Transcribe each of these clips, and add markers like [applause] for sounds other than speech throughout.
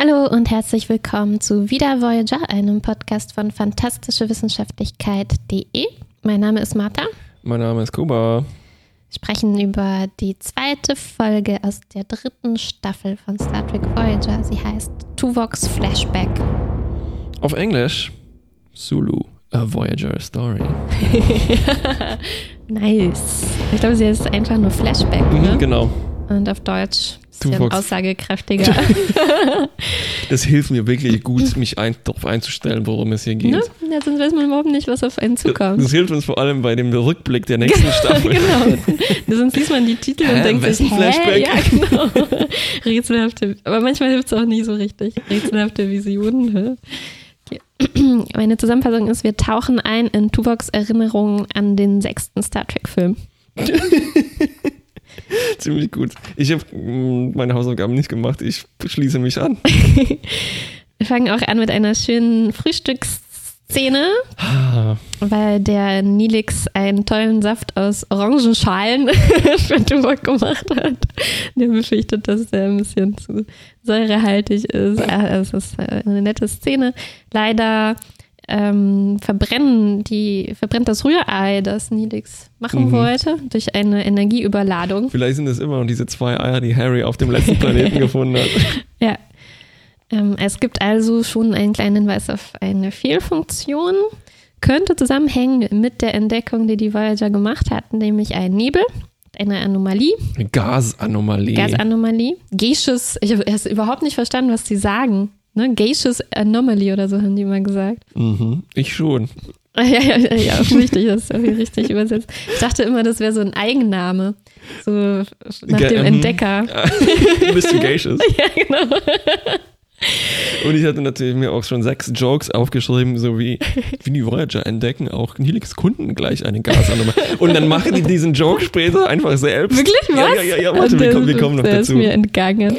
Hallo und herzlich willkommen zu Wieder Voyager, einem Podcast von fantastischewissenschaftlichkeit.de. Mein Name ist Martha. Mein Name ist Kuba. Wir sprechen über die zweite Folge aus der dritten Staffel von Star Trek Voyager. Sie heißt Tuvoks Flashback. Auf Englisch Zulu, a Voyager Story. [laughs] nice. Ich glaube, sie heißt einfach nur Flashback. Ne? Mhm, genau. Und auf Deutsch bisschen Tuvoks. aussagekräftiger. [laughs] Das hilft mir wirklich gut, mich ein, darauf einzustellen, worum es hier geht. ne? Ja, sonst weiß man überhaupt nicht, was auf einen zukommt. Das hilft uns vor allem bei dem Rückblick der nächsten [laughs] Staffel. genau. [laughs] Sonst liest man die Titel und denkt sich? Flashback? Ja, genau. Rätselhafte, aber manchmal hilft es auch nie so richtig. Rätselhafte Visionen. hä? [clears throat] Meine Zusammenfassung ist, wir tauchen ein in Tuvoks Erinnerungen an den sechsten Star Trek-Film. [laughs] Ziemlich gut. Ich habe meine Hausaufgaben nicht gemacht. Ich schließe mich an. [laughs] Wir fangen auch an mit einer schönen Frühstücksszene, Ah, weil der Nilix einen tollen Saft aus Orangenschalen [laughs] für Tuvok gemacht hat. Der befürchtet, dass der ein bisschen zu säurehaltig ist. Es ist äh, eine nette Szene. Leider ähm, verbrennen die, verbrennt das Rührei, das Nilix machen Mhm. wollte, durch eine Energieüberladung. vielleicht sind es immer noch diese zwei Eier, die Harry auf dem letzten Planeten [laughs] gefunden hat. [laughs] Ja. Ähm, es gibt also schon einen kleinen Hinweis auf eine Fehlfunktion. Könnte zusammenhängen mit der Entdeckung, die die Voyager gemacht hat, nämlich ein Nebel, eine Anomalie, Eine Gasanomalie. Gasanomalie. Gaseous, ich habe erst überhaupt nicht verstanden, was die sagen. Ne? Gaseous Anomaly oder so haben die mal gesagt. mhm. Ich schon. [laughs] Ja, ja, ja, ja richtig, das ist irgendwie richtig übersetzt. Ich dachte immer, das wäre so ein Eigenname. So nach Ge- dem ähm, Entdecker. [laughs] Investigations. [laughs] Ja, genau. Und ich hatte natürlich mir auch schon sechs Jokes aufgeschrieben, so wie, wie die Voyager entdecken auch Nilix Kunden gleich eine Gasanomalie. Und dann machen die diesen Joke später einfach selbst. Wirklich, was? Ja, ja, ja, ja warte, wir Das kommen, wir ist- kommen noch der dazu. ist mir entgangen.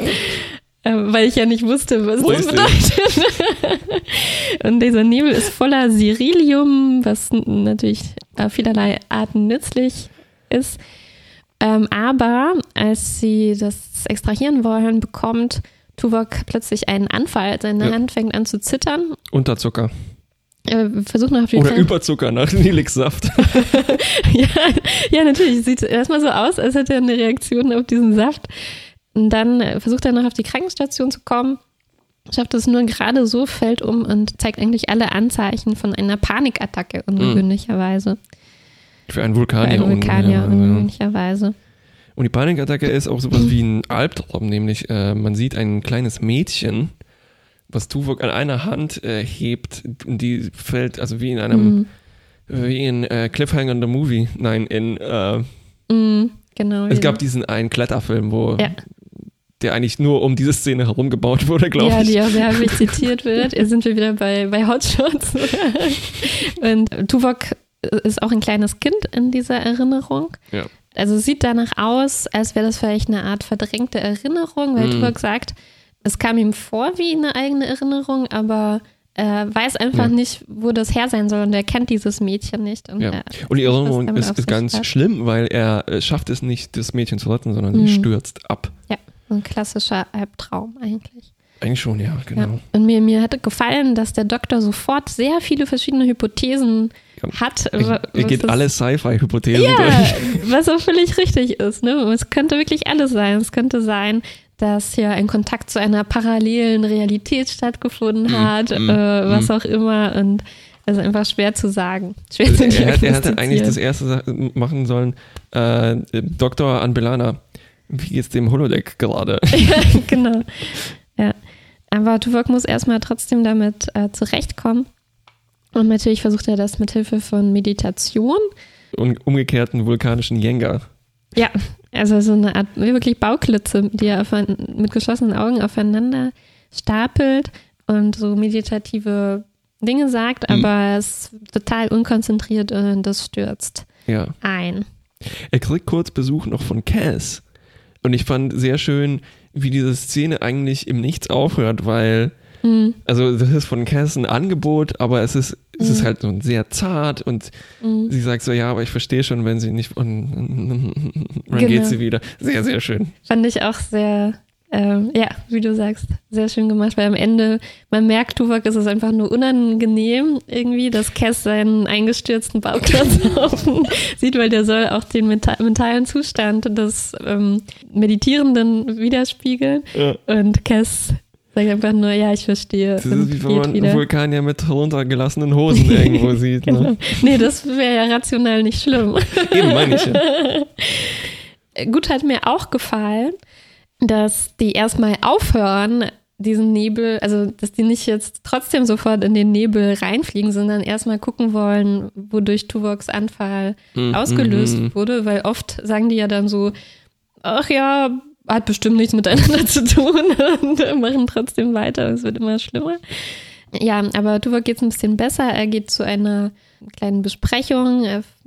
Ähm, weil ich ja nicht wusste, was das Richtig. bedeutet. [laughs] Und dieser Nebel ist voller Sirilium, was natürlich auf vielerlei Arten nützlich ist. Ähm, aber als sie das extrahieren wollen, bekommt Tuvok plötzlich einen Anfall. Seine Ja. Hand fängt an zu zittern. Unterzucker. Er versucht noch auf die Oder Kleine- Überzucker nach Nilix-Saft. [laughs] ja, ja, natürlich. Sieht erstmal so aus, als hätte er eine Reaktion auf diesen Saft. Und dann äh, versucht er noch auf die Krankenstation zu kommen, schafft es nur gerade so, fällt um und zeigt eigentlich alle Anzeichen von einer Panikattacke, ungewöhnlicherweise. Für einen Vulkanier. einem Vulkanier, ungefähr. ungewöhnlicherweise. Und die Panikattacke ist auch sowas wie ein Albtraum, nämlich äh, man sieht ein kleines Mädchen, was Tuvok an einer Hand äh, hebt und die fällt, also wie in einem, Mhm. wie in äh, Cliffhanger the Movie, nein, in, äh, Mhm, genau. es ja. gab diesen einen Kletterfilm, wo Ja. Der eigentlich nur um diese Szene herum gebaut wurde, glaube ja, ich. die auch sehr zitiert wird. Jetzt sind wir wieder bei, bei Hotshots. [laughs] und Tuvok ist auch ein kleines Kind in dieser Erinnerung. Ja. Also sieht danach aus, als wäre das vielleicht eine Art verdrängte Erinnerung, weil Mhm. Tuvok sagt, es kam ihm vor wie eine eigene Erinnerung, aber er weiß einfach Ja. nicht, wo das her sein soll und er kennt dieses Mädchen nicht. Und Ja. Und die Erinnerung ist, ist ganz hat. schlimm, weil er äh, schafft es nicht, das Mädchen zu retten, sondern Mhm. sie stürzt ab. ja, ein klassischer Albtraum eigentlich. Eigentlich schon, ja, genau. Ja. Und mir, mir hatte gefallen, dass der Doktor sofort sehr viele verschiedene Hypothesen hat. Er, er geht alle Sci-Fi-Hypothesen Ja, durch. [laughs] was auch völlig richtig ist. Ne? Es könnte wirklich alles sein. Es könnte sein, dass hier ein Kontakt zu einer parallelen Realität stattgefunden hat, mm, äh, was mm. auch immer. Und das ist einfach schwer zu sagen. Schwer zu Also er, hat- er hätte eigentlich das erste machen sollen, äh, Dr. Anbelana, wie geht's dem Holodeck gerade? [laughs] ja, genau. Ja. Aber Tuvok muss erstmal trotzdem damit äh, zurechtkommen. Und natürlich versucht er das mit Hilfe von Meditation. Und umgekehrten vulkanischen Jenga. Ja, also so eine Art wirklich Bauklötze, die er aufein- mit geschlossenen Augen aufeinander stapelt und so meditative Dinge sagt, Mhm. aber er ist total unkonzentriert und das stürzt Ja. ein. Er kriegt kurz Besuch noch von Cass. Und ich fand sehr schön, wie diese Szene eigentlich im Nichts aufhört, weil, Mhm. also das ist von Cass ein Angebot, aber es ist, es ist Mhm. halt so sehr zart und Mhm. sie sagt so, ja, aber ich verstehe schon, wenn sie nicht, und [laughs] dann Genau. geht sie wieder. Sehr, sehr schön. Fand ich auch sehr ähm, ja, wie du sagst, sehr schön gemacht, weil am Ende, man merkt, Tuvok ist es einfach nur unangenehm irgendwie, dass Cass seinen eingestürzten Bauklotz [laughs] sieht, weil der soll auch den mentalen Zustand des ähm, Meditierenden widerspiegeln. Ja. Und Cass sagt einfach nur, ja, ich verstehe. Das ist wie wenn man wieder. einen Vulkan ja mit runtergelassenen [laughs] Hosen irgendwo sieht. Ne? genau. Nee, das wäre ja rational nicht schlimm. Eben meine ich ja. [laughs] Gut hat mir auch gefallen, dass die erstmal aufhören, diesen Nebel, also dass die nicht jetzt trotzdem sofort in den Nebel reinfliegen, sondern erstmal gucken wollen, wodurch Tuvoks Anfall mm, ausgelöst mm. wurde, weil oft sagen die ja dann so, ach ja, hat bestimmt nichts miteinander [laughs] zu tun und machen trotzdem weiter, es wird immer schlimmer. Ja, aber Tuvok geht es ein bisschen besser. Er geht zu einer kleinen Besprechung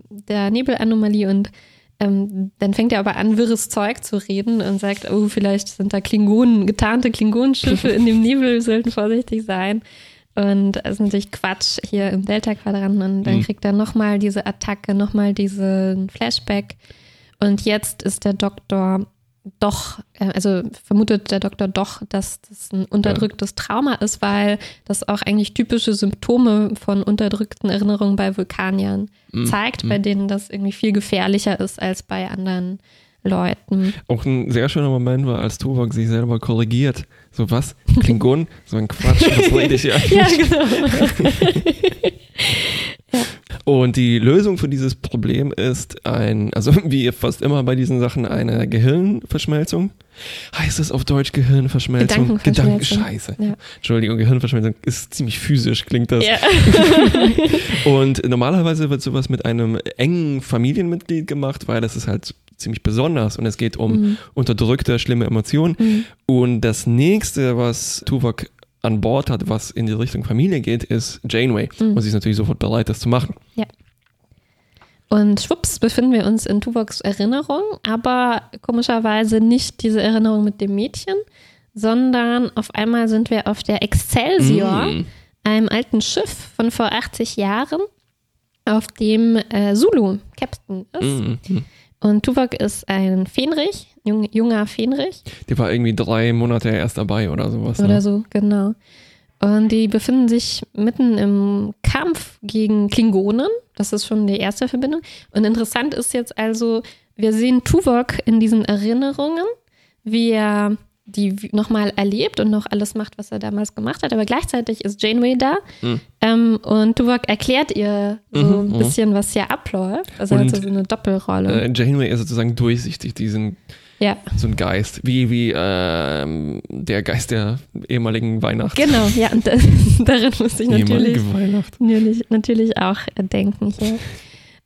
der Nebelanomalie und ähm, dann fängt er aber an, wirres Zeug zu reden und sagt, oh, vielleicht sind da Klingonen, getarnte Klingonenschiffe in dem Nebel, wir sollten vorsichtig sein. Und es ist natürlich Quatsch hier im Delta-Quadranten. Und dann mhm. kriegt er nochmal diese Attacke, nochmal diesen Flashback. Und jetzt ist der Doktor doch, äh, also vermutet der Doktor doch, dass das ein unterdrücktes Trauma ist, weil das auch eigentlich typische Symptome von unterdrückten Erinnerungen bei Vulkaniern mhm. zeigt, bei mhm. denen das irgendwie viel gefährlicher ist als bei anderen Leuten. Auch ein sehr schöner Moment war, als Tuvok sich selber korrigiert. So was? Klingon? so ein Quatsch, was [laughs] rede ich hier eigentlich? Ja, genau. [laughs] Und die Lösung für dieses Problem ist ein, also [laughs] wie fast immer bei diesen Sachen, eine Gehirnverschmelzung. Heißt es auf Deutsch Gehirnverschmelzung? Gedankenscheiße. Ja. Entschuldigung, Gehirnverschmelzung ist ziemlich physisch, klingt das. Ja. [laughs] und normalerweise wird sowas mit einem engen Familienmitglied gemacht, weil das ist halt ziemlich besonders und es geht um mhm. unterdrückte, schlimme Emotionen. Mhm. Und das nächste, was Tuvok an Bord hat, was in die Richtung Familie geht, ist Janeway. Mhm. Und sie ist natürlich sofort bereit, das zu machen. Ja. Und schwupps befinden wir uns in Tuvoks Erinnerung, aber komischerweise nicht diese Erinnerung mit dem Mädchen, sondern auf einmal sind wir auf der Excelsior, mm. einem alten Schiff von vor 80 Jahren, auf dem äh, Zulu Captain ist. Mm. Und Tuvok ist ein Fähnrich, jung, junger Fähnrich. Die war irgendwie drei Monate erst dabei oder sowas. Oder ne? so, genau. Und die befinden sich mitten im Kampf gegen Klingonen. Das ist schon die erste Verbindung. Und interessant ist jetzt also, wir sehen Tuvok in diesen Erinnerungen, wie er die nochmal erlebt und noch alles macht, was er damals gemacht hat. Aber gleichzeitig ist Janeway da mhm. ähm, und Tuvok erklärt ihr so mhm, ein mhm. bisschen, was hier abläuft. Also und, hat so eine Doppelrolle. Äh, Janeway ist sozusagen durchsichtig, diesen ja. so ein Geist, wie, wie ähm, der Geist der ehemaligen Weihnacht. Genau, ja, und das, [laughs] darin muss ich natürlich, natürlich, natürlich auch denken hier.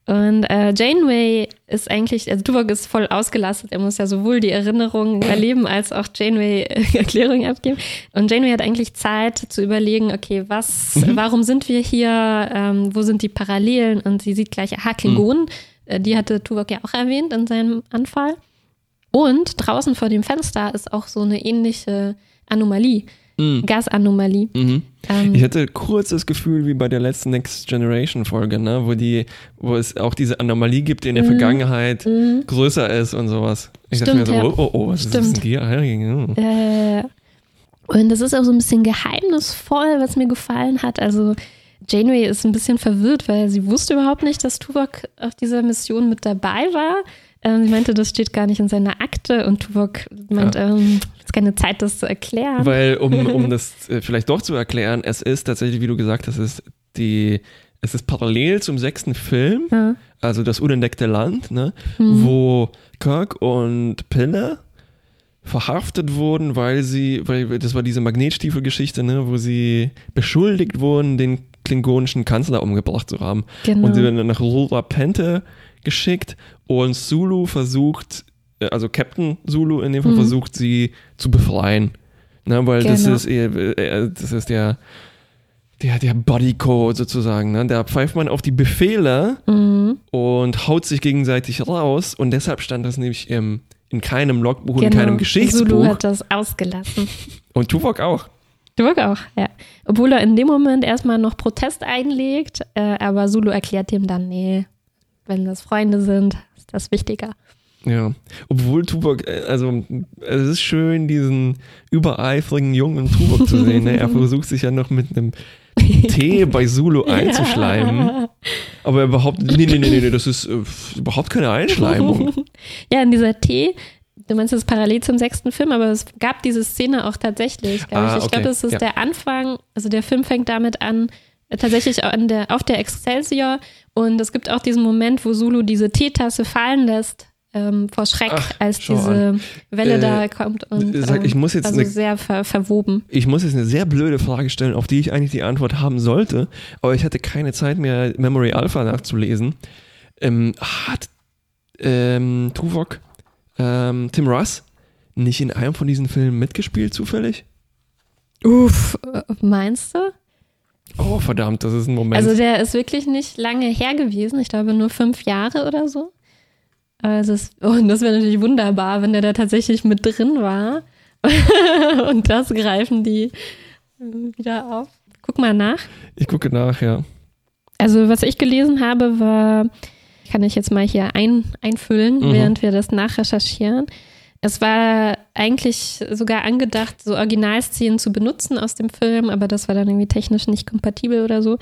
Und äh, Janeway ist eigentlich, also Tuvok ist voll ausgelastet. Er muss ja sowohl die Erinnerungen erleben als auch Janeway [laughs] Erklärungen abgeben. Und Janeway hat eigentlich Zeit zu überlegen, okay, was, mhm. warum sind wir hier? Ähm, wo sind die Parallelen? Und sie sieht gleich, aha, Klingonen. Mhm. Äh, die hatte Tuvok ja auch erwähnt in seinem Anfall. Und draußen vor dem Fenster ist auch so eine ähnliche Anomalie. Mhm. Gasanomalie. Mhm. Ähm, ich hatte kurz das Gefühl wie bei der letzten Next Generation Folge, ne, wo die, wo es auch diese Anomalie gibt, die in der mhm. Vergangenheit mhm. größer ist und sowas. Ich Stimmt, dachte mir so, ja. oh, oh, oh, was Stimmt. ist denn hier? Äh, und das ist auch so ein bisschen geheimnisvoll, was mir gefallen hat. Also Janeway ist ein bisschen verwirrt, weil sie wusste überhaupt nicht, dass Tuvok auf dieser Mission mit dabei war. Ähm, sie meinte, das steht gar nicht in seiner Akte und Tuvok meint, ja. ähm, ist keine Zeit, das zu erklären. Weil, um, um [laughs] das äh, vielleicht doch zu erklären, es ist tatsächlich, wie du gesagt hast, es ist die, es ist parallel zum sechsten Film, ja. also das unentdeckte Land, ne, mhm. wo Kirk und Pille verhaftet wurden, weil sie, weil das war diese Magnetstiefelgeschichte, ne, wo sie beschuldigt wurden, den klingonischen Kanzler umgebracht zu haben. Genau. Und sie werden dann nach Rura Pente geschickt und Zulu versucht, äh, also Captain Zulu in dem Fall mhm. versucht, sie zu befreien. Ne, weil genau. das ist äh, das ist der, der, der Bodycode sozusagen. Ne? Da pfeift man auf die Befehle mhm. und haut sich gegenseitig raus und deshalb stand das nämlich im, in keinem Logbuch, genau. in keinem Geschichtsbuch. Zulu hat das ausgelassen. Und Tuvok auch. Tuvok auch, ja. Obwohl er in dem Moment erstmal noch Protest einlegt, äh, aber Zulu erklärt ihm dann, nee, wenn das Freunde sind, ist das wichtiger. Ja, obwohl Tuvok, äh, also es ist schön, diesen übereifrigen jungen Tuvok zu sehen. Ne? Er [laughs] versucht sich ja noch mit einem Tee bei Zulu [laughs] einzuschleimen. Aber er behauptet, nee, nee, nee, nee, das ist äh, überhaupt keine Einschleimung. [laughs] ja, in dieser Tee, du meinst das parallel zum sechsten Film, aber es gab diese Szene auch tatsächlich, glaube Ah, ich. Ich glaube, okay, das ist ja. der Anfang, also der Film fängt damit an, äh, tatsächlich an der, auf der Excelsior und es gibt auch diesen Moment, wo Zulu diese Teetasse fallen lässt. Ähm, vor Schreck, Ach, als diese Welle Äh, da kommt und sag, ich ähm, muss jetzt also eine- sehr ver verwoben. Ich muss jetzt eine sehr blöde Frage stellen, auf die ich eigentlich die Antwort haben sollte, aber ich hatte keine Zeit mehr, Memory Alpha nachzulesen. Ähm, hat ähm, Tuvok ähm, Tim Russ nicht in einem von diesen Filmen mitgespielt, zufällig? Uff, äh, meinst du? Oh, verdammt, das ist ein Moment. Also der ist wirklich nicht lange her gewesen. Ich glaube nur fünf Jahre oder so. Also es, und das wäre natürlich wunderbar, wenn der da tatsächlich mit drin war. [laughs] und das greifen die äh, wieder auf. Guck mal nach. ich gucke nach, ja. Also was ich gelesen habe, war, kann ich jetzt mal hier ein, einfüllen, Mhm. während wir das nachrecherchieren. Es war eigentlich sogar angedacht, so Originalszenen zu benutzen aus dem Film, aber das war dann irgendwie technisch nicht kompatibel oder so.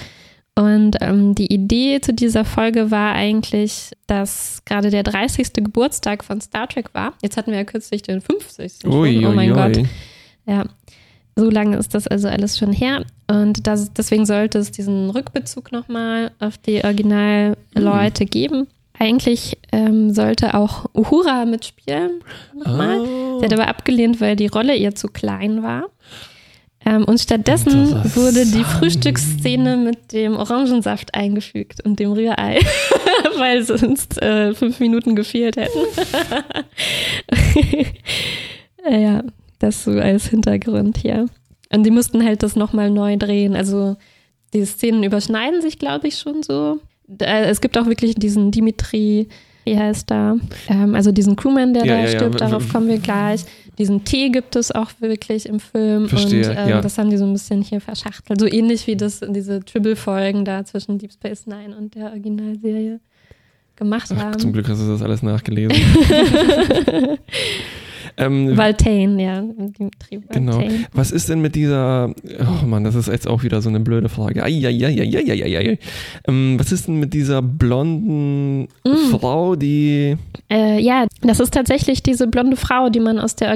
Und ähm, die Idee zu dieser Folge war eigentlich, dass gerade der 30. Geburtstag von Star Trek war. Jetzt hatten wir ja kürzlich den 50. schon. Ui, oh mein ui, Gott. ui. Ja, so lange ist das also alles schon her. Und das, deswegen sollte es diesen Rückbezug nochmal auf die Originalleute geben. Eigentlich ähm, sollte auch Uhura mitspielen. Nochmal. Ah. Sie hat aber abgelehnt, weil die Rolle ihr zu klein war. Ähm, und stattdessen wurde die Frühstücksszene mit dem Orangensaft eingefügt und dem Rührei, [laughs] weil sonst äh, fünf Minuten gefehlt hätten. [laughs] Ja, das so als Hintergrund hier. Und die mussten halt das nochmal neu drehen. Also die Szenen überschneiden sich, glaube ich, schon so. Da- Es gibt auch wirklich diesen Dimitri, wie heißt da? Ähm, also diesen Crewman, der Ja, da ja, ja. stirbt, darauf kommen wir gleich. Diesen Tee gibt es auch wirklich im Film. Verstehe, und ähm, ja. das haben die so ein bisschen hier verschachtelt. So ähnlich wie das diese Tribble-Folgen da zwischen Deep Space Nine und der Originalserie gemacht Ach, haben. zum Glück hast du das alles nachgelesen. [laughs] ähm, Valtane, ja. Genau. Was ist denn mit dieser, oh Mann, das ist jetzt auch wieder so eine blöde Frage. Eieieiei. Ähm, was ist denn mit dieser blonden Mm. Frau, die, Äh, ja, das ist tatsächlich diese blonde Frau, die man aus der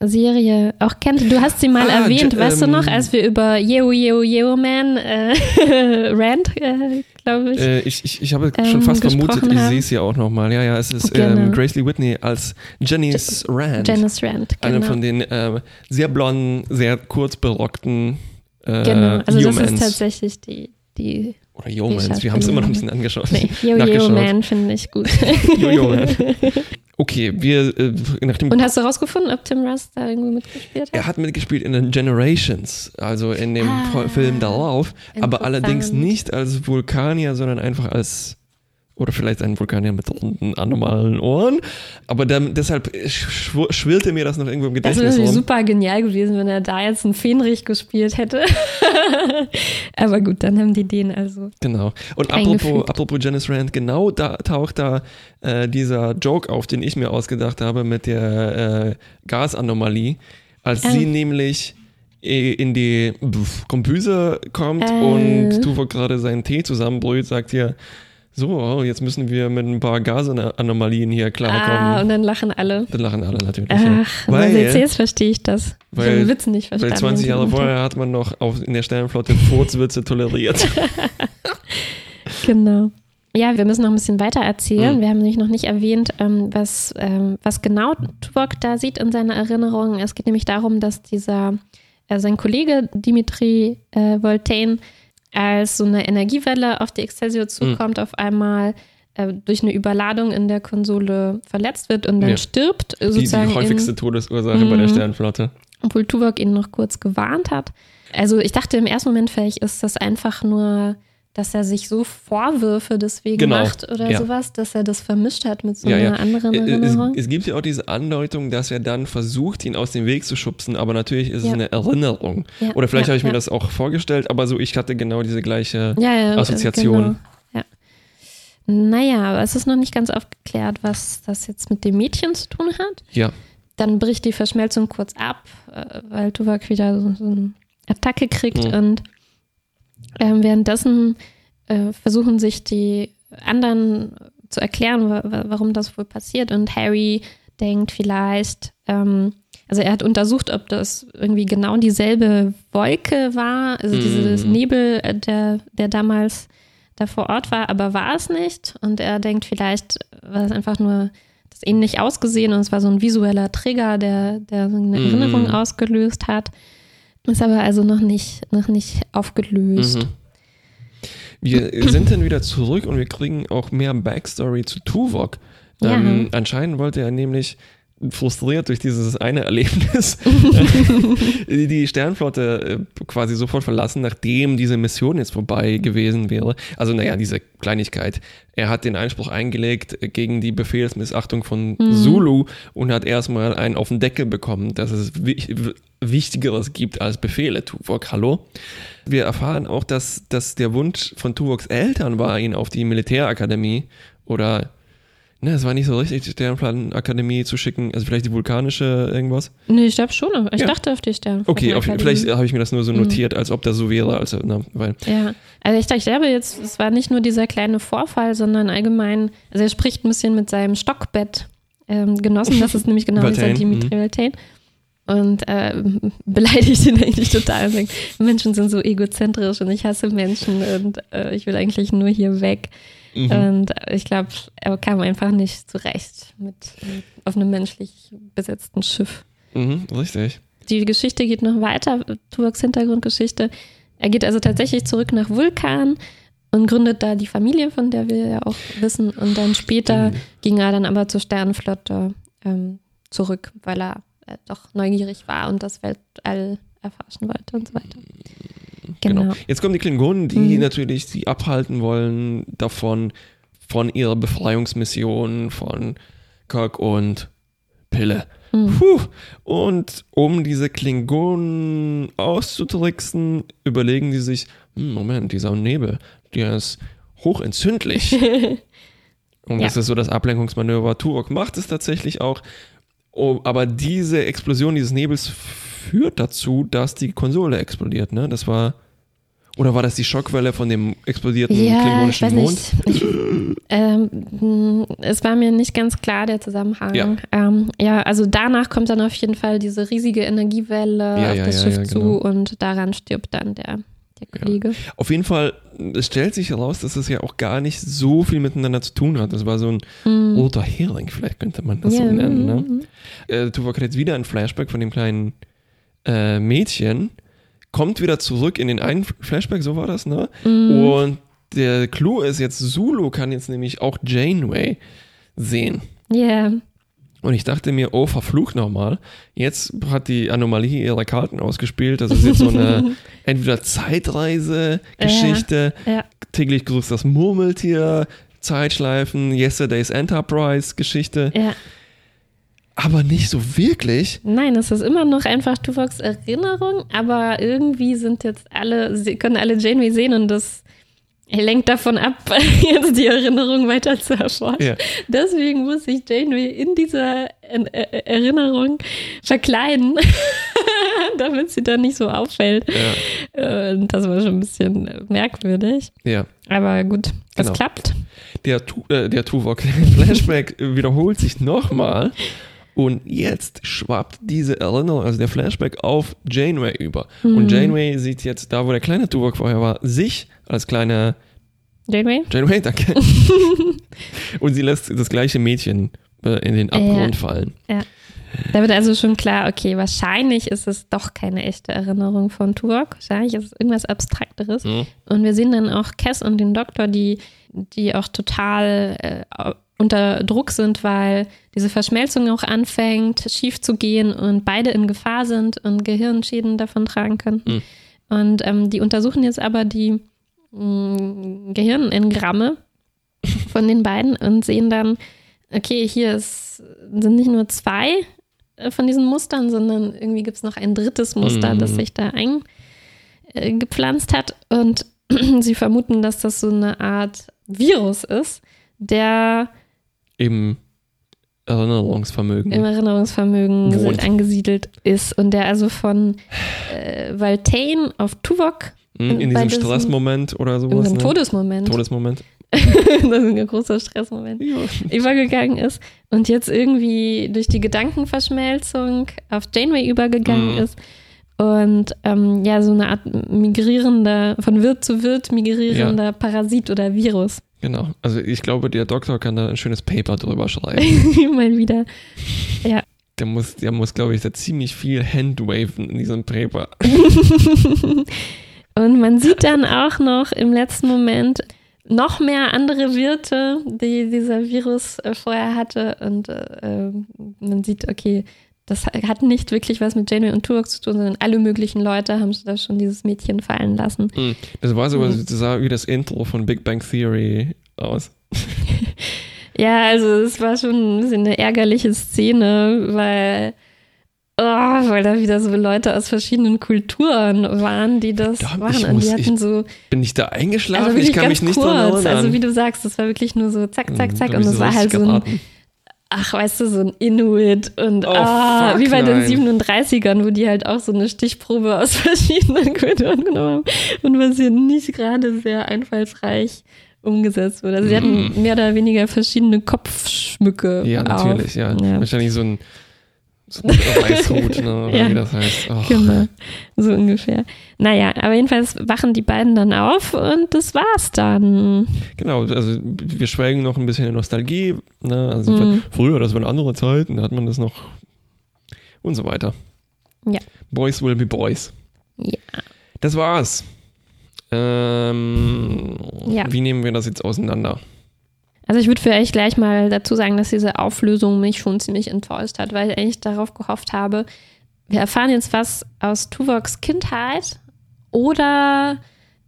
Originalserie auch kennt. Du hast sie mal Ah, erwähnt, weißt du ähm, noch, als wir über Yeo Yeo Yeo Man äh, [laughs] Rand, äh, glaube ich. äh, ich, ich, ich habe Ähm, schon fast vermutet, gesprochen ich haben. sehe es ja auch nochmal. Ja, ja, es ist Genau. ähm, Grace Lee Whitney als Janice Rand. Janice Rand, Eine genau. von den ähm, sehr blonden, sehr kurz berockten äh, genau, also das ist Yeomans. tatsächlich die, die Oder Yeomans, wir haben es immer noch ein bisschen angeschaut. nee, Yeo Yeo nachgeschaut. Man finde ich gut. [laughs] Yo-Yo Man. [laughs] Okay, wir, äh, nachdem Und hast du rausgefunden, ob Tim Russ da irgendwie mitgespielt hat? Er hat mitgespielt in den Generations, also in dem Ah, Film darauf, aber allerdings nicht als Vulkanier, sondern einfach als, oder vielleicht ein Vulkanier mit runden, anomalen Ohren. Aber dann, deshalb schw schwirrte mir das noch irgendwo im Das wäre Gedächtnis natürlich rum. super genial gewesen, wenn er da jetzt einen Fenrich gespielt hätte. [laughs] Aber gut, dann haben die den also. Genau. Und apropos, apropos Janice Rand, genau da taucht da äh, dieser Joke auf, den ich mir ausgedacht habe mit der äh, Gasanomalie, als Ah. sie nämlich äh, in die pf, Kombüse kommt Äh. und Tuvok gerade seinen Tee zusammenbrüht, sagt ihr, so, oh, jetzt müssen wir mit ein paar Gasanomalien hier Ah, klarkommen. und dann lachen alle. Dann lachen alle natürlich. ja. Ach, weil weil, jetzt verstehe ich das. ich weil- habe den Witz nicht weil verstanden. 20 Jahre vorher hat man noch auf, in der Sternenflotte Furzwitze toleriert. [laughs] Genau. Ja, wir müssen noch ein bisschen weiter erzählen. Mhm. Wir haben nämlich noch nicht erwähnt, ähm, was, ähm, was genau Tuvok da sieht in seiner Erinnerung. Es geht nämlich darum, dass dieser, äh, sein Kollege Dimitri äh, Voltaine als so eine Energiewelle auf die Excelsior zukommt, auf einmal äh, durch eine Überladung in der Konsole verletzt wird und dann Ja. stirbt. äh, Die, Sozusagen die häufigste in, Todesursache bei der Mhm. Sternenflotte. obwohl Tuvok ihn noch kurz gewarnt hat. Also ich dachte im ersten Moment, vielleicht ist das einfach nur, dass er sich so Vorwürfe deswegen Genau, macht oder ja. sowas, dass er das vermischt hat mit so Ja, einer ja. anderen Äh, Es, Erinnerung. es gibt ja auch diese Andeutung, dass er dann versucht, ihn aus dem Weg zu schubsen, aber natürlich ist es eine Erinnerung. Oder vielleicht habe ich mir das auch vorgestellt, aber so, ich hatte genau diese gleiche. ja, ja, Assoziation. Genau. Ja. Naja, aber es ist noch nicht ganz aufgeklärt, was das jetzt mit dem Mädchen zu tun hat. Ja. Dann bricht die Verschmelzung kurz ab, äh, weil Tuvok wieder so, so eine Attacke kriegt Mhm. und ähm, währenddessen äh, versuchen sich die anderen zu erklären, wa wa warum das wohl passiert. Und Harry denkt vielleicht, ähm, also er hat untersucht, ob das irgendwie genau dieselbe Wolke war, also dieses Mhm. Nebel, äh, der, der damals da vor Ort war, aber war es nicht. Und er denkt, vielleicht war es einfach nur das ähnlich ausgesehen und es war so ein visueller Trigger, der, der so eine Mhm. Erinnerung ausgelöst hat. Ist aber also noch nicht, noch nicht aufgelöst. Mhm. Wir sind dann wieder zurück und wir kriegen auch mehr Backstory zu Tuvok. Ja. Ähm, anscheinend wollte er nämlich frustriert durch dieses eine Erlebnis [laughs] die Sternflotte äh, quasi sofort verlassen, nachdem diese Mission jetzt vorbei gewesen wäre. Also naja, diese Kleinigkeit. Er hat den Einspruch eingelegt gegen die Befehlsmissachtung von Zulu und hat erstmal einen auf den Deckel bekommen, dass es Wichtigeres gibt als Befehle. Tuvok, hallo? Wir erfahren auch, dass, dass der Wunsch von Tuvoks Eltern war, ihn auf die Militärakademie oder Ne, es war nicht so richtig, die Sternplanakademie zu schicken. Also vielleicht die vulkanische irgendwas. Nee, ich glaube schon. Ich Ja. dachte auf die Sterne. Okay, auf, vielleicht habe ich mir das nur so Mhm. notiert, als ob das so wäre. Also, na, weil, Ja, also ich, ich glaube jetzt, es war nicht nur dieser kleine Vorfall, sondern allgemein, also er spricht ein bisschen mit seinem Stockbett ähm, Genossen, das ist nämlich genau dieser Valtain, Dimitri mhm. Valtain. Und äh, beleidigt ihn eigentlich total. und sagt, Menschen sind so egozentrisch und ich hasse Menschen und äh, ich will eigentlich nur hier weg. Mhm. Und ich glaube, er kam einfach nicht zurecht mit, mit auf einem menschlich besetzten Schiff. mhm, richtig. Die Geschichte geht noch weiter, Tuvoks Hintergrundgeschichte. Er geht also tatsächlich zurück nach Vulkan und gründet da die Familie, von der wir ja auch wissen. Und dann später Mhm. ging er dann aber zur Sternenflotte ähm, zurück, weil er äh, doch neugierig war und das Weltall erforschen wollte und so weiter. Genau. Genau. Jetzt kommen die Klingonen, die Mhm. natürlich sie abhalten wollen davon, von ihrer Befreiungsmission von Kirk und Pille. Mhm. Puh. Und um diese Klingonen auszutricksen, überlegen die sich, hm, Moment, dieser Nebel, der ist hochentzündlich. [laughs] Und das Ja. ist so das Ablenkungsmanöver. Turok macht es tatsächlich auch. Oh, aber diese Explosion dieses Nebels führt dazu, dass die Konsole explodiert. Ne? Das war. Oder war das die Schockwelle von dem explodierten Ja, ich klingonischen weiß Mond? nicht. Ich, ähm, mh, es war mir nicht ganz klar, der Zusammenhang. Ja. Ähm, ja, also danach kommt dann auf jeden Fall diese riesige Energiewelle Ja, auf ja, das Schiff ja, zu genau. und daran stirbt dann der, der Kollege. Auf jeden Fall, es stellt sich heraus, dass es ja auch gar nicht so viel miteinander zu tun hat. Das war so ein roter Hering, vielleicht könnte man das. Ja, so nennen. Ne? mhm. Äh, jetzt wieder ein Flashback von dem kleinen äh, Mädchen, kommt wieder zurück in den einen Flashback, so war das, ne? Mhm. Und der Clou ist jetzt, Zulu kann jetzt nämlich auch Janeway sehen. Ja, Und ich dachte mir, oh, verflucht nochmal. Jetzt hat die Anomalie ihre Karten ausgespielt. Das ist jetzt so eine [laughs] entweder Zeitreise-Geschichte, ja. täglich grüßt das Murmeltier, Zeitschleifen, Yesterday's Enterprise-Geschichte. ja. Aber nicht so wirklich. Nein, es ist immer noch einfach Tuvoks Erinnerung, aber irgendwie sind jetzt alle, sie können alle Janeway sehen und das lenkt davon ab, [laughs] jetzt die Erinnerung weiter zu erforschen. Ja. Deswegen muss sich Janeway in dieser Er- Er- Erinnerung verkleiden, [laughs] damit sie dann nicht so auffällt. Ja. Und das war schon ein bisschen merkwürdig. ja. Aber gut, das Genau. klappt. Der, Tu- äh, der Tuvok Flashback [laughs] wiederholt sich nochmal. Und jetzt schwappt diese Erinnerung, also der Flashback, auf Janeway über. Mhm. Und Janeway sieht jetzt, da wo der kleine Tuvok vorher war, sich als kleine Janeway? Janeway, danke. [laughs] Und sie lässt das gleiche Mädchen äh, in den Abgrund fallen. Da wird also schon klar, okay, wahrscheinlich ist es doch keine echte Erinnerung von Tuvok. Wahrscheinlich ist es irgendwas Abstrakteres. Mhm. Und wir sehen dann auch Cass und den Doktor, die, die auch total äh, unter Druck sind, weil diese Verschmelzung auch anfängt, schief zu gehen und beide in Gefahr sind und Gehirnschäden davon tragen könnten. Mhm. Und ähm, die untersuchen jetzt aber die mh, Gehirnengramme von den beiden und sehen dann, okay, hier ist, sind nicht nur zwei äh, von diesen Mustern, sondern irgendwie gibt es noch ein drittes Muster, Mhm. das sich da eingepflanzt hat. Und [clears throat] sie vermuten, dass das so eine Art Virus ist, der im Erinnerungsvermögen. Im Erinnerungsvermögen Wohnt. angesiedelt ist und der also von äh, Valtane auf Tuvok Hm, in bei diesem diesem- Stressmoment oder in sowas. einem Ne? Todesmoment, Todesmoment. [laughs] das ist ein großer Stressmoment, Ja. übergegangen ist und jetzt irgendwie durch die Gedankenverschmelzung auf Janeway übergegangen Mhm. ist und ähm, ja, so eine Art migrierender, von Wirt zu Wirt migrierender Parasit oder Virus. Genau. Also ich glaube, der Doktor kann da ein schönes Paper drüber schreiben. [laughs] Mal wieder. Der muss, der muss, glaube ich, da ziemlich viel handwaven in diesem Paper. [laughs] Und man sieht dann auch noch im letzten Moment noch mehr andere Wirte, die dieser Virus äh, vorher hatte. Und äh, äh, man sieht, okay, das hat nicht wirklich was mit Janeway und Turok zu tun, sondern alle möglichen Leute haben da schon dieses Mädchen fallen lassen. Hm. Das war so, Mhm. das sah wie das Intro von Big Bang Theory aus. [laughs] Ja, also es war schon ein bisschen eine ärgerliche Szene, weil, oh, weil da wieder so Leute aus verschiedenen Kulturen waren, die das Verdammt, waren. Und die hatten so Bin ich da eingeschlafen? Also ich kann mich nicht kurz. erinnern. Also wie du sagst, das war wirklich nur so zack, zack, zack. Hm, Und glaub ich, es war halt so ein. Ach, weißt du, so ein Inuit und Oh, ah, fuck, wie bei den nein. 37ern, wo die halt auch so eine Stichprobe aus [laughs] verschiedenen Kulturen genommen haben und was hier nicht gerade sehr einfallsreich umgesetzt wurde. Also sie hatten Mm. mehr oder weniger verschiedene Kopfschmücke. Ja, auf. natürlich, ja. Ja. Wahrscheinlich so ein, so ein Weißhut, [laughs] ne, oder Ja. wie das heißt. Oh. Genau, so ungefähr. Naja, aber jedenfalls wachen die beiden dann auf und das war's dann. Genau, also wir schwelgen noch ein bisschen in Nostalgie. Ne? Also Mhm. früher, das waren andere Zeiten, da hat man das noch und so weiter. Ja. Boys will be boys. Ja. Das war's. Ähm, Ja. Wie nehmen wir das jetzt auseinander? Also ich würde vielleicht gleich mal dazu sagen, dass diese Auflösung mich schon ziemlich enttäuscht hat, weil ich eigentlich darauf gehofft habe, wir erfahren jetzt was aus Tuvoks Kindheit oder,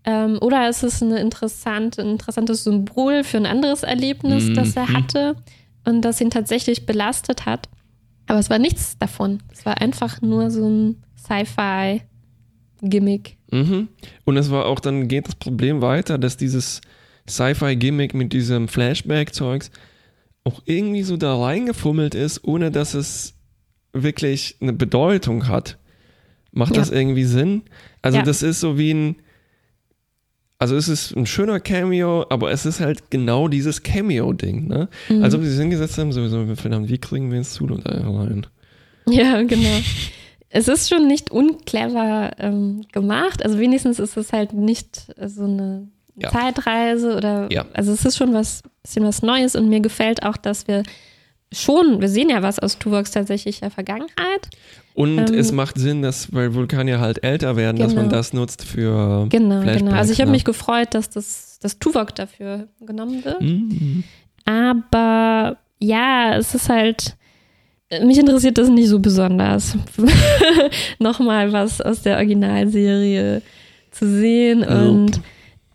ähm, oder ist es eine interessante, ein interessantes Symbol für ein anderes Erlebnis, das er Mhm. hatte und das ihn tatsächlich belastet hat. Aber es war nichts davon. Es war einfach nur so ein Sci-Fi-Gimmick. Mhm. Und es war auch, dann geht das Problem weiter, dass dieses Sci-Fi-Gimmick mit diesem Flashback-Zeugs auch irgendwie so da reingefummelt ist, ohne dass es wirklich eine Bedeutung hat. Macht Ja. das irgendwie Sinn? Also Ja. das ist so wie ein, also es ist ein schöner Cameo, aber es ist halt genau dieses Cameo-Ding, ne? Mhm. Als ob sie es hingesetzt haben, sowieso, verdammt, wie kriegen wir jetzt zu da rein? Ja, genau. Es ist schon nicht unclever ähm, gemacht. Also wenigstens ist es halt nicht so eine Ja. Zeitreise oder Ja. also es ist schon was bisschen was Neues und mir gefällt auch, dass wir schon, wir sehen ja was aus Tuvoks tatsächlicher Vergangenheit. Und Ähm, es macht Sinn, dass, weil Vulkanier halt älter werden, dass man Genau. das nutzt für Genau, Flashbacks, genau. Also ich habe ne? mich gefreut, dass das dass Tuvok dafür genommen wird. Mhm. Aber ja, es ist halt, mich interessiert das nicht so besonders. [laughs] Nochmal was aus der Originalserie zu sehen. Und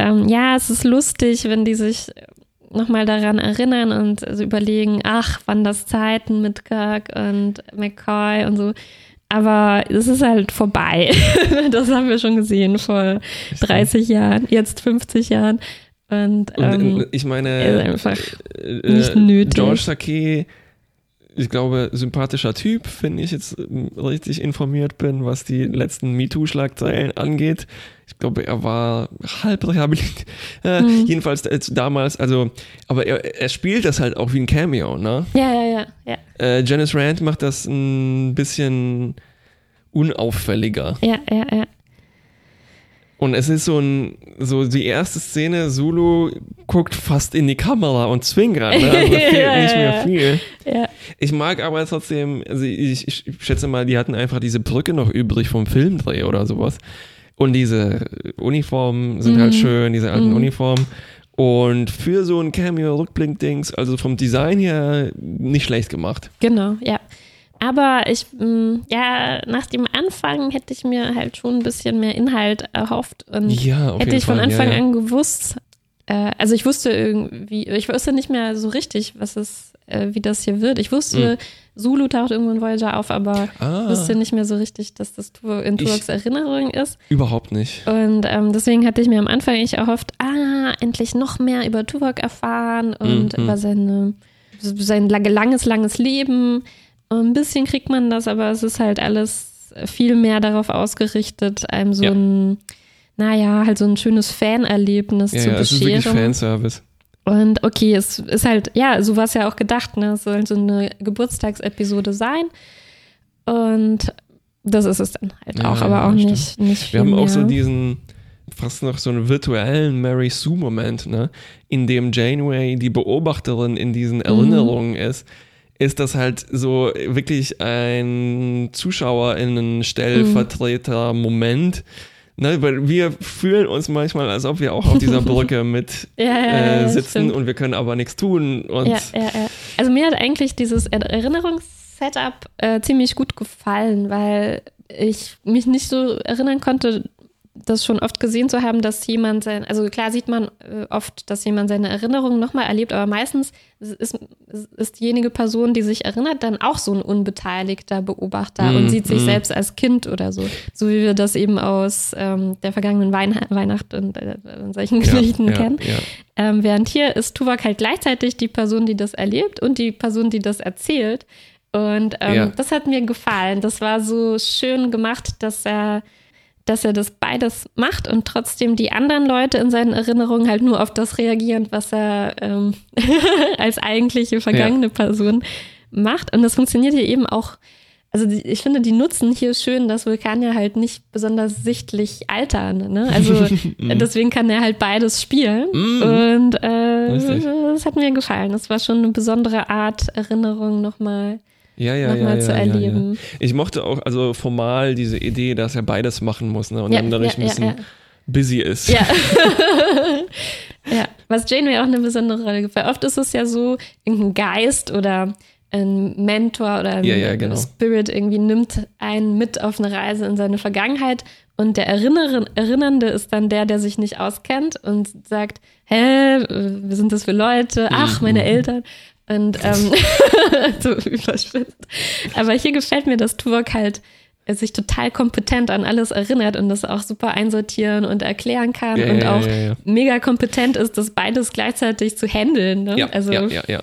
ähm, ja, es ist lustig, wenn die sich nochmal daran erinnern und also überlegen, ach, wann das Zeiten mit Kirk und McCoy und so. Aber es ist halt vorbei. [laughs] das haben wir schon gesehen vor 30 Jahren, jetzt 50 Jahren. Und, Und ähm, äh, ich meine, ist einfach äh, nicht nötig. George Takei, ich glaube, sympathischer Typ, wenn ich jetzt ähm, richtig informiert bin, was die letzten MeToo-Schlagzeilen angeht. Ich glaube, er war halb rehabilitiert. [laughs] Äh, Mhm. Jedenfalls äh, damals, also, aber er, er spielt das halt auch wie ein Cameo, ne? ja, ja, ja, ja. Äh, Janice Rand macht das ein bisschen unauffälliger. Ja, ja, ja. Und es ist so ein, so die erste Szene, Zulu guckt fast in die Kamera und zwinkert, ne? Also [laughs] fehlt Ja, nicht mehr viel. ja. Ich mag aber trotzdem, also ich, ich schätze mal, die hatten einfach diese Brücke noch übrig vom Filmdreh oder sowas. Und diese Uniformen sind halt Mhm. schön, diese alten Mhm. Uniformen. Und für so ein Cameo-Rückblick-Dings, also vom Design her nicht schlecht gemacht. Genau, ja. Aber ich, mh, ja, nach dem Anfang hätte ich mir halt schon ein bisschen mehr Inhalt erhofft und Ja, hätte ich von Fall. Anfang ja, ja. an gewusst, äh, also ich wusste irgendwie, ich wusste nicht mehr so richtig, was es äh, wie das hier wird. Ich wusste, mhm. Zulu taucht irgendwo in Voyager auf, aber ah. wusste nicht mehr so richtig, dass das in Tuvoks Erinnerung ist. Überhaupt nicht. Und ähm, deswegen hatte ich mir am Anfang ich erhofft, ah, endlich noch mehr über Tuvok erfahren und mhm. über seine, sein langes, langes Leben. Ein bisschen kriegt man das, aber es ist halt alles viel mehr darauf ausgerichtet, einem so ja. ein, naja, halt so ein schönes Fanerlebnis ja, zu ja, bescheren. Es ist wirklich Fanservice. Und okay, es ist halt, ja, so war es ja auch gedacht, ne? Es soll so eine Geburtstagsepisode sein. Und das ist es dann halt auch, ja, aber auch nicht, nicht Wir haben auch so diesen, fast noch so einen virtuellen Mary Sue-Moment, ne? In dem Janeway die Beobachterin in diesen mhm. Erinnerungen mhm. ist ist das halt so wirklich ein ZuschauerInnen-Stellvertreter-Moment. Ne, weil wir fühlen uns manchmal, als ob wir auch auf dieser [laughs] Brücke mit ja, ja, äh, sitzen und wir können aber nichts tun. Also mir hat eigentlich dieses Erinnerungssetup äh, ziemlich gut gefallen, weil ich mich nicht so erinnern konnte, das schon oft gesehen zu haben, dass jemand sein, also klar sieht man äh, oft, dass jemand seine Erinnerungen nochmal erlebt, aber meistens ist, ist diejenige Person, die sich erinnert, dann auch so ein unbeteiligter Beobachter mm, und sieht sich mm. selbst als Kind oder so. So wie wir das eben aus ähm, der vergangenen Wein Weihnacht und äh, solchen ja, Geschichten ja, kennen. Ja. Ähm, während hier ist Tuvok halt gleichzeitig die Person, die das erlebt und die Person, die das erzählt. Und ähm, das hat mir gefallen. Das war so schön gemacht, dass er dass er das beides macht und trotzdem die anderen Leute in seinen Erinnerungen halt nur auf das reagieren, was er ähm, [laughs] als eigentliche vergangene ja. Person macht. Und das funktioniert hier eben auch. Also die, ich finde, die nutzen hier schön, dass Vulkanier halt nicht besonders sichtlich altern. Ne? Also [laughs] mhm. deswegen kann er halt beides spielen. Mm. Und äh, das hat mir gefallen. Das war schon eine besondere Art, Erinnerung nochmal ja, ja, nochmal ja, zu erleben. Ich mochte auch also formal diese Idee, dass er beides machen muss ne? und dann dadurch ein bisschen busy ist. Ja. [laughs] [laughs] ja, was Janeway auch eine besondere Rolle gibt. Weil oft ist es ja so, irgendein Geist oder ein Mentor oder ein ja, ja, genau. Spirit irgendwie nimmt einen mit auf eine Reise in seine Vergangenheit und der Erinner Erinnernde ist dann der, der sich nicht auskennt und sagt, hä, wir sind das für Leute? Ach, meine mhm. Eltern. Und ähm, [laughs] [laughs] so überspitzt. Aber hier gefällt mir, dass Tuvok halt sich total kompetent an alles erinnert und das auch super einsortieren und erklären kann ja, und ja, auch ja, mega kompetent ist, das beides gleichzeitig zu handeln. Ne? Ja, also, ja, ja, ja.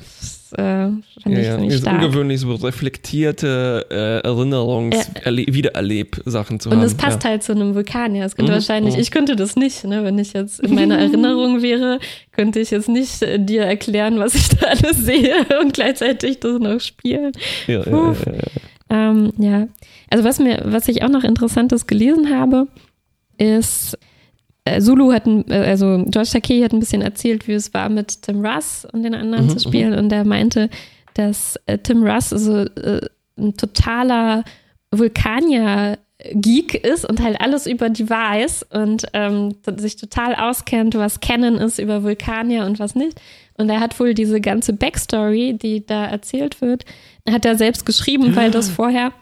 Das, äh, fand ja, ich ja. ungewöhnlich so reflektierte äh, Erinnerungs-, ja. Wiedererleb-Sachen zu und haben. Und es passt halt zu einem Vulkan, ja. Es könnte mhm. wahrscheinlich, mhm. ich könnte das nicht, ne? wenn ich jetzt in meiner [laughs] Erinnerung wäre, könnte ich jetzt nicht äh, dir erklären, was ich [laughs] da alles sehe und gleichzeitig das noch spielen. Ja, ja, ja, ja. Ähm, ja. Also was mir, was ich auch noch Interessantes gelesen habe, ist, Zulu hat, ein, äh, also George Takei hat ein bisschen erzählt, wie es war, mit Tim Russ und den anderen mhm, zu spielen. Mhm. Und er meinte, dass äh, Tim Russ so äh, ein totaler Vulkanier Geek ist und halt alles über die weiß und ähm, sich total auskennt, was Canon ist über Vulkanier und was nicht. Und er hat wohl diese ganze Backstory, die da erzählt wird, hat er selbst geschrieben, weil das vorher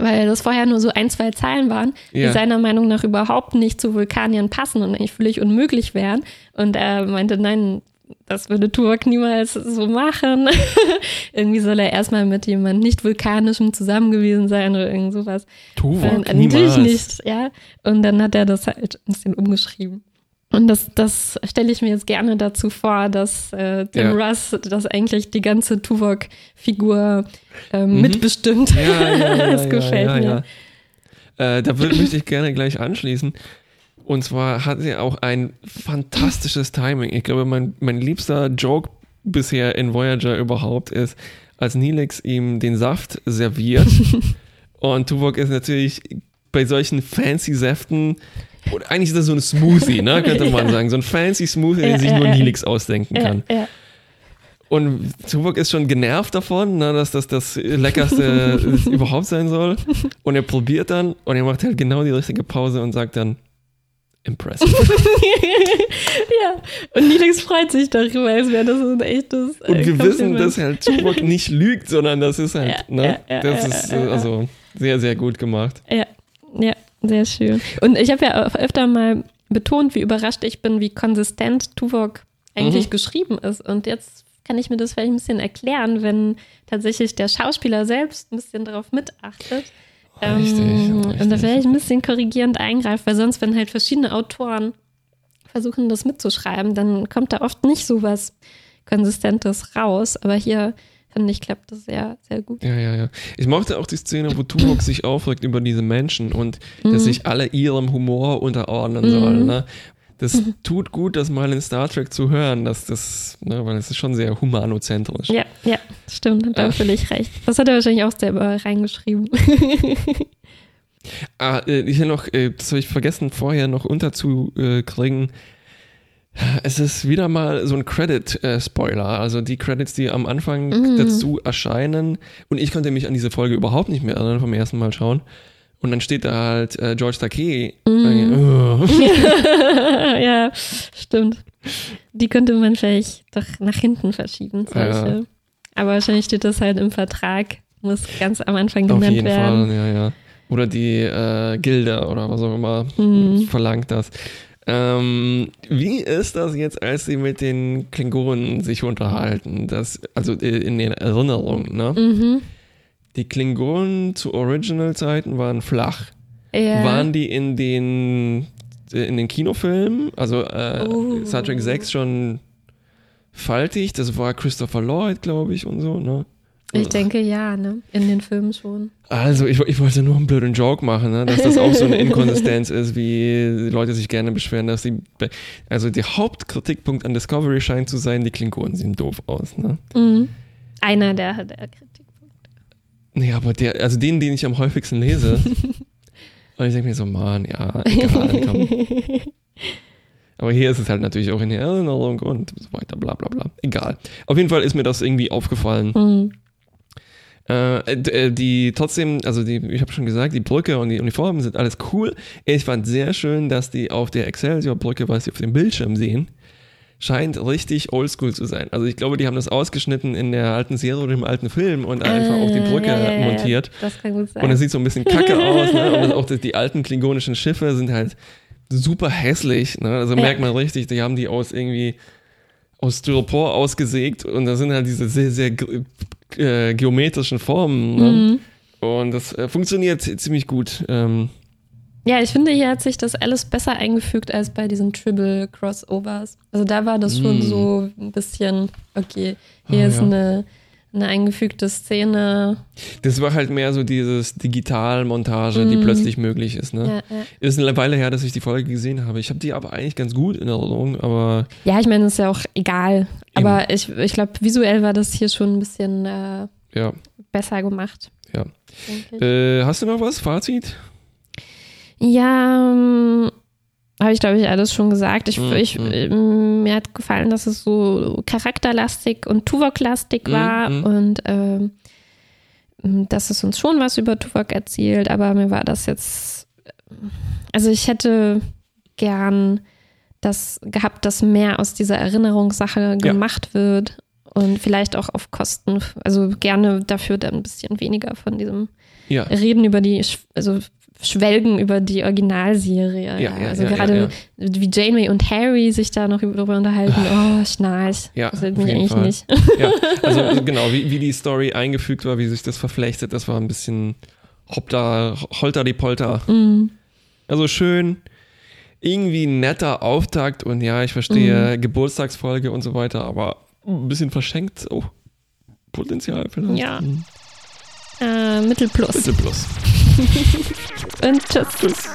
weil das vorher nur so ein, zwei Zeilen waren, ja. die seiner Meinung nach überhaupt nicht zu Vulkaniern passen und eigentlich völlig unmöglich wären. Und er meinte, nein, das würde Tuvok niemals so machen. [laughs] Irgendwie soll er erstmal mit jemand nicht vulkanischem zusammen gewesen sein oder irgend sowas. Tuvok äh, Natürlich nicht, ja. Und dann hat er das halt ein bisschen umgeschrieben. Und das, das stelle ich mir jetzt gerne dazu vor, dass äh, Tim ja. Russ das eigentlich die ganze Tuvok-Figur äh, mhm. mitbestimmt. Ja, ja, ja, [laughs] das gefällt mir. Äh, da würde ich gerne gleich anschließen. Und zwar hat sie auch ein fantastisches Timing. Ich glaube, mein, mein liebster Joke bisher in Voyager überhaupt ist, als Nilix ihm den Saft serviert. [laughs] und Tuvok ist natürlich bei solchen fancy Säften oder eigentlich ist das so ein Smoothie, ne, [laughs] könnte man ja. sagen. So ein fancy Smoothie, den sich nur Nilix ausdenken kann. Und Tuvok ist schon genervt davon, ne, dass das das Leckerste [laughs] [laughs] überhaupt sein soll. Und er probiert dann und er macht halt genau die richtige Pause und sagt dann, impressive. ja, und Nilix freut sich darüber, als wäre das ein echtes. Äh, und wir wissen, dass halt Tuvok nicht lügt, sondern das ist halt, ne, das ist also sehr, sehr gut gemacht. Ja, ja. Sehr schön. Und ich habe ja öfter mal betont, wie überrascht ich bin, wie konsistent Tuvok eigentlich mhm. geschrieben ist. Und jetzt kann ich mir das vielleicht ein bisschen erklären, wenn tatsächlich der Schauspieler selbst ein bisschen darauf mitachtet. Richtig, ähm, richtig. Und da vielleicht ein bisschen korrigierend eingreift, weil sonst, wenn halt verschiedene Autoren versuchen, das mitzuschreiben, dann kommt da oft nicht so was Konsistentes raus. Aber hier, finde ich, klappt das sehr, sehr gut. Ja, ja, ja. Ich mochte auch die Szene, wo Tuvok sich aufregt über diese Menschen und Mhm. dass sich alle ihrem Humor unterordnen sollen. Ne? Das Mhm. tut gut, das mal in Star Trek zu hören, dass das, ne, weil es ist schon sehr humanozentrisch. Ja, ja, stimmt, hat er völlig recht. Das hat er wahrscheinlich auch selber reingeschrieben. [laughs] Ah, äh, ich noch, äh, das habe ich vergessen vorher noch unterzukriegen. Es ist wieder mal so ein Credit-Spoiler. Also die Credits, die am Anfang Mhm. dazu erscheinen. Und ich konnte mich an diese Folge überhaupt nicht mehr erinnern vom ersten Mal schauen. Und dann steht da halt äh, George Takei. Mhm. Oh. [laughs] [laughs] ja, stimmt. Die könnte man vielleicht doch nach hinten verschieben, solche. Ja. Aber wahrscheinlich steht das halt im Vertrag, muss ganz am Anfang Auf genannt jeden werden. Fall, ja, ja. Oder die äh, Gilde oder was auch immer Mhm. verlangt das. Ähm, wie ist das jetzt, als sie mit den Klingonen sich unterhalten? Das, also äh, in den Erinnerungen, ne? Mhm. Die Klingonen zu Original-Zeiten waren flach. Ja. Waren die in den, äh, in den Kinofilmen, also äh, Oh. Star Trek 6 schon faltig? Das war Christopher Lloyd, glaube ich, und so, ne? Ich denke ja, ne? In den Filmen schon. Also, ich, ich wollte nur einen blöden Joke machen, ne? dass das auch so eine [laughs] Inkonsistenz ist, wie die Leute sich gerne beschweren, dass sie. be- Also, der Hauptkritikpunkt an Discovery scheint zu sein, die Klingonen sehen doof aus. Ne? Mhm. Einer der, der Kritikpunkte. Nee, aber der, also den, den ich am häufigsten lese. [laughs] und ich denke mir so, Mann, ja, egal, komm. [laughs] Aber hier ist es halt natürlich auch in der Erinnerung und so weiter, bla bla bla. Egal. Auf jeden Fall ist mir das irgendwie aufgefallen. Mhm. Äh, äh, die trotzdem, also die, ich habe schon gesagt, die Brücke und die Uniformen sind alles cool. Ich fand sehr schön, dass die auf der Excelsior-Brücke, was sie auf dem Bildschirm sehen, scheint richtig oldschool zu sein. Also ich glaube, die haben das ausgeschnitten in der alten Serie oder im alten Film und einfach auf die Äh, Brücke ja, ja, montiert. Das kann gut sein. Und es sieht so ein bisschen kacke [laughs] aus. Ne? Und auch die alten klingonischen Schiffe sind halt super hässlich. Ne? Also Ja. merkt man richtig, die haben die aus irgendwie aus Styropor ausgesägt und da sind halt diese sehr, sehr äh, geometrischen Formen. Ne? Mhm. Und das äh, funktioniert ziemlich gut. Ähm, Ja, ich finde, hier hat sich das alles besser eingefügt als bei diesen Triple-Crossovers. Also da war das schon Mm. so ein bisschen, okay, hier Ah, ist ja. eine, eine eingefügte Szene. das war halt mehr so dieses Digitalmontage, die Mhm. plötzlich möglich ist. Ne? Ja, ja. Ist eine Weile her, dass ich die Folge gesehen habe. Ich habe die aber eigentlich ganz gut in Erinnerung, aber ja, ich meine, ist ja auch egal. Aber ich, ich glaube, visuell war das hier schon ein bisschen äh, ja. besser gemacht. Ja. Äh, hast du noch was? Fazit? Ja, ähm, habe ich glaube ich alles schon gesagt. Ich, Mhm, ich, mhm. ähm, mir hat gefallen, dass es so charakterlastig und Tuvok-lastig Mhm, war mhm. und ähm, dass es uns schon was über Tuvok erzählt, aber mir war das jetzt, also ich hätte gern das gehabt, dass mehr aus dieser Erinnerungssache gemacht wird und vielleicht auch auf Kosten, also gerne dafür dann ein bisschen weniger von diesem Ja. reden über die, also schwelgen über die Originalserie. Ja, ja, also ja, gerade wie Janeway und Harry sich da noch darüber unterhalten. Oh, Schnarch. Ja, das mich eigentlich Fall. nicht. Ja, also [laughs] genau, wie, wie die Story eingefügt war, wie sich das verflechtet, das war ein bisschen hoppda, holter die Polter. Mm. Also schön, irgendwie netter Auftakt und ja, ich verstehe, Mhm. Geburtstagsfolge und so weiter, aber ein bisschen verschenkt. Oh, Potenzial vielleicht. Ja. Hm. Äh, Mittelplus. Mittelplus. [laughs] Und tschüss. tschüss.